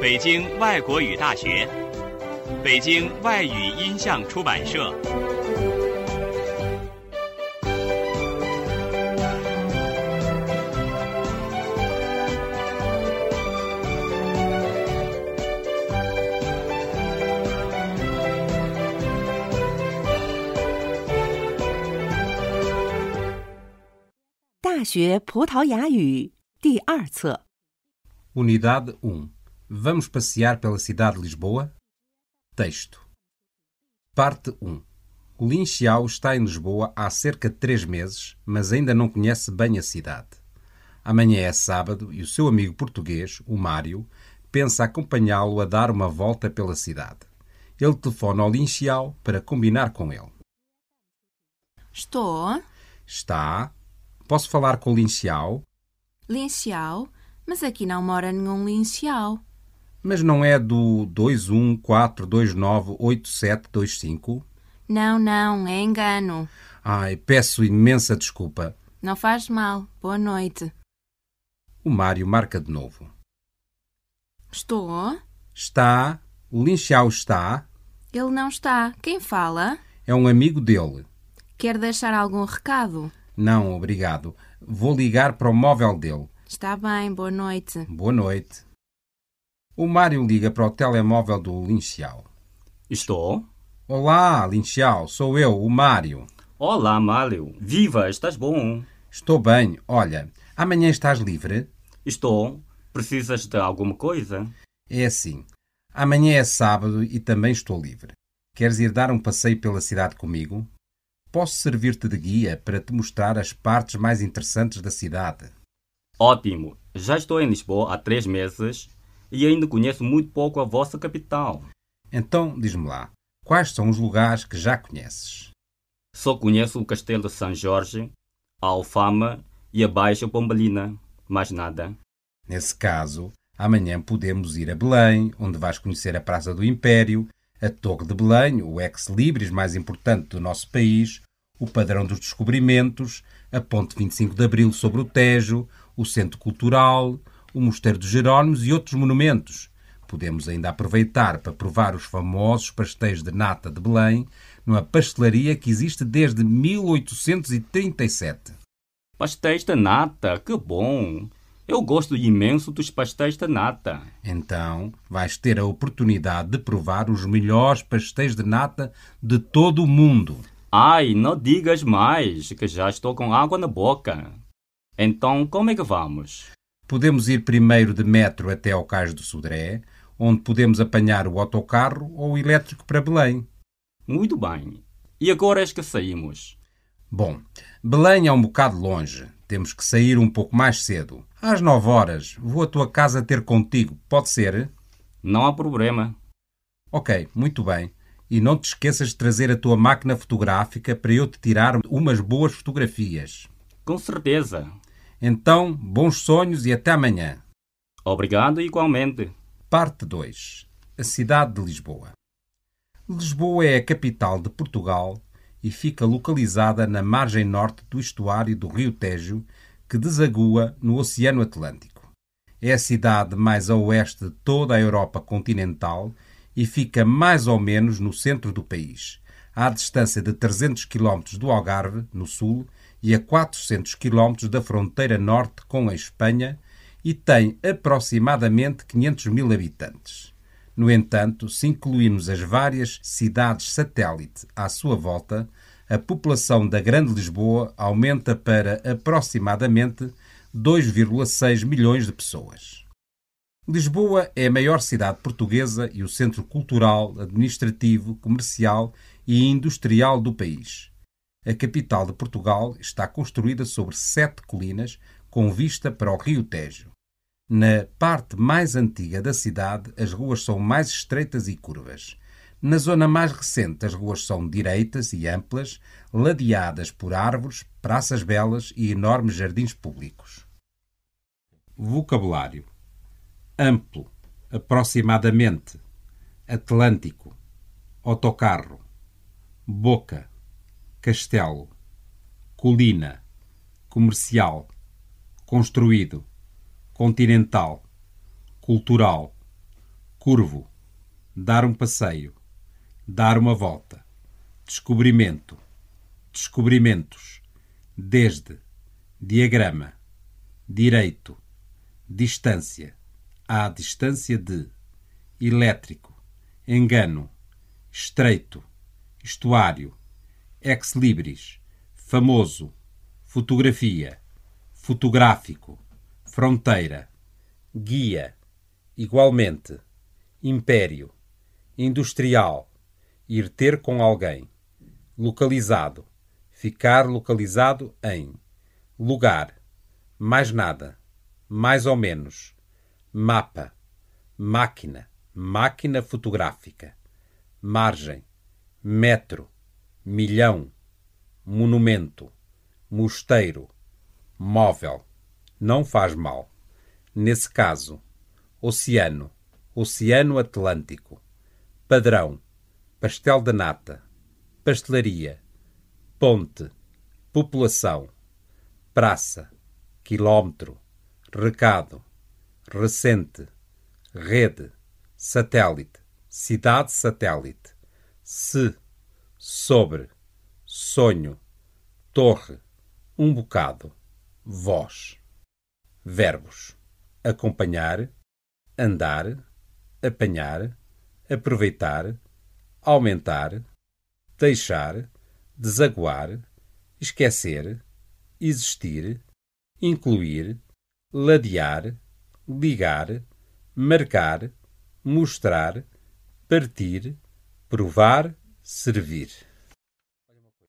北京外国语大学、北京外语音像出版社。大学葡萄牙语第二册 Unidade 1. Vamos passear pela cidade de Lisboa? Texto. Parte 1. O Lin Xiao está em Lisboa há cerca de três meses, mas ainda não conhece bem a cidade. Amanhã é sábado e o seu amigo português, o Mário, pensa acompanhá-lo a dar uma volta pela cidade. Ele telefona ao Lin Xiao para combinar com ele. Estou, Está. Posso falar com o Lin Xiao? Lincial, mas aqui não mora nenhum Lincial. Mas não é do 214298725? Não, não, é engano. Ai, peço imensa desculpa. Não faz mal. Boa noite. O Mário marca de novo. Estou? Está. O Lin Xiao está. Ele não está. Quem fala? É um amigo dele. Quer deixar algum recado? Não, obrigado. Vou ligar para o móvel dele. Está bem, boa noite. Boa noite. O Mário liga para o telemóvel do Lin Xiao. Estou? Olá, Lin Xiao. Sou eu, o Mário. Olá, Mário. Viva, estás bom? Estou bem. Olha, amanhã estás livre? Estou. Precisas de alguma coisa? É assim. Amanhã é sábado e também estou livre. Queres ir dar um passeio pela cidade comigo? Posso servir-te de guia para te mostrar as partes mais interessantes da cidade. Ótimo. Já estou em Lisboa há três meses e ainda conheço muito pouco a vossa capital. Então, diz-me lá, quais são os lugares que já conheces? Só conheço o Castelo de São Jorge, a Alfama e a Baixa Pombalina. Mais nada. Nesse caso, amanhã podemos ir a Belém, onde vais conhecer a Praça do Império, a Torre de Belém, o ex-libris mais importante do nosso país, o Padrão dos Descobrimentos, a Ponte 25 de Abril sobre o Tejo, o Centro Cultural, o Mosteiro dos Jerónimos e outros monumentos. Podemos ainda aproveitar para provar os famosos pastéis de nata de Belém, numa pastelaria que existe desde 1837. Pastéis de nata, que bom! Eu gosto imenso dos pastéis de nata. Então, vais ter a oportunidade de provar os melhores pastéis de nata de todo o mundo. Ai, não digas mais, que já estou com água na boca. Então, como é que vamos? Podemos ir primeiro de metro até ao Cais do Sodré, onde podemos apanhar o autocarro ou o elétrico para Belém. Muito bem. E agora é que saímos? Bom, Belém é um bocado longe. Temos que sair um pouco mais cedo. Às nove horas, vou à tua casa ter contigo. Pode ser? Não há problema. Ok, muito bem. E não te esqueças de trazer a tua máquina fotográfica para eu te tirar umas boas fotografias. Com certeza. Então, bons sonhos e até amanhã. Obrigado igualmente. Parte 2. A cidade de Lisboa. Lisboa é a capital de Portugal e fica localizada na margem norte do estuário do Rio Tejo, que desagua no Oceano Atlântico. É a cidade mais a oeste de toda a Europa continental e fica mais ou menos no centro do país, à distância de 300 km do Algarve, no sul, e a 400 km da fronteira norte com a Espanha e tem aproximadamente 500 mil habitantes. No entanto, se incluirmos as várias cidades satélite à sua volta, a população da Grande Lisboa aumenta para aproximadamente 2,6 milhões de pessoas. Lisboa é a maior cidade portuguesa e o centro cultural, administrativo, comercial e industrial do país. A capital de Portugal está construída sobre sete colinas com vista para o Rio Tejo. Na parte mais antiga da cidade, as ruas são mais estreitas e curvas. Na zona mais recente, as ruas são direitas e amplas, ladeadas por árvores, praças belas e enormes jardins públicos. Vocabulário: amplo, aproximadamente, Atlântico, autocarro, boca, castelo, colina, comercial, construído, continental, cultural, curvo, dar um passeio, dar uma volta, descobrimento, descobrimentos, desde, diagrama, direito, distância, à distância de, elétrico, engano, estreito, estuário, ex libris, famoso, fotografia, fotográfico, fronteira, guia, igualmente, império, industrial, ir ter com alguém, localizado, ficar localizado em, lugar, mais nada, mais ou menos, mapa, máquina, máquina fotográfica, margem, metro, milhão, monumento, mosteiro, móvel. Não faz mal. Nesse caso, oceano, oceano Atlântico, padrão, pastel de nata, pastelaria, ponte, população, praça, quilómetro, recado, recente, rede, satélite, cidade satélite, se, sobre, sonho, torre, um bocado, voz. Verbos: acompanhar, andar, apanhar, aproveitar, aumentar, deixar, desaguar, esquecer, existir, incluir, ladear, ligar, marcar, mostrar, partir, provar, servir.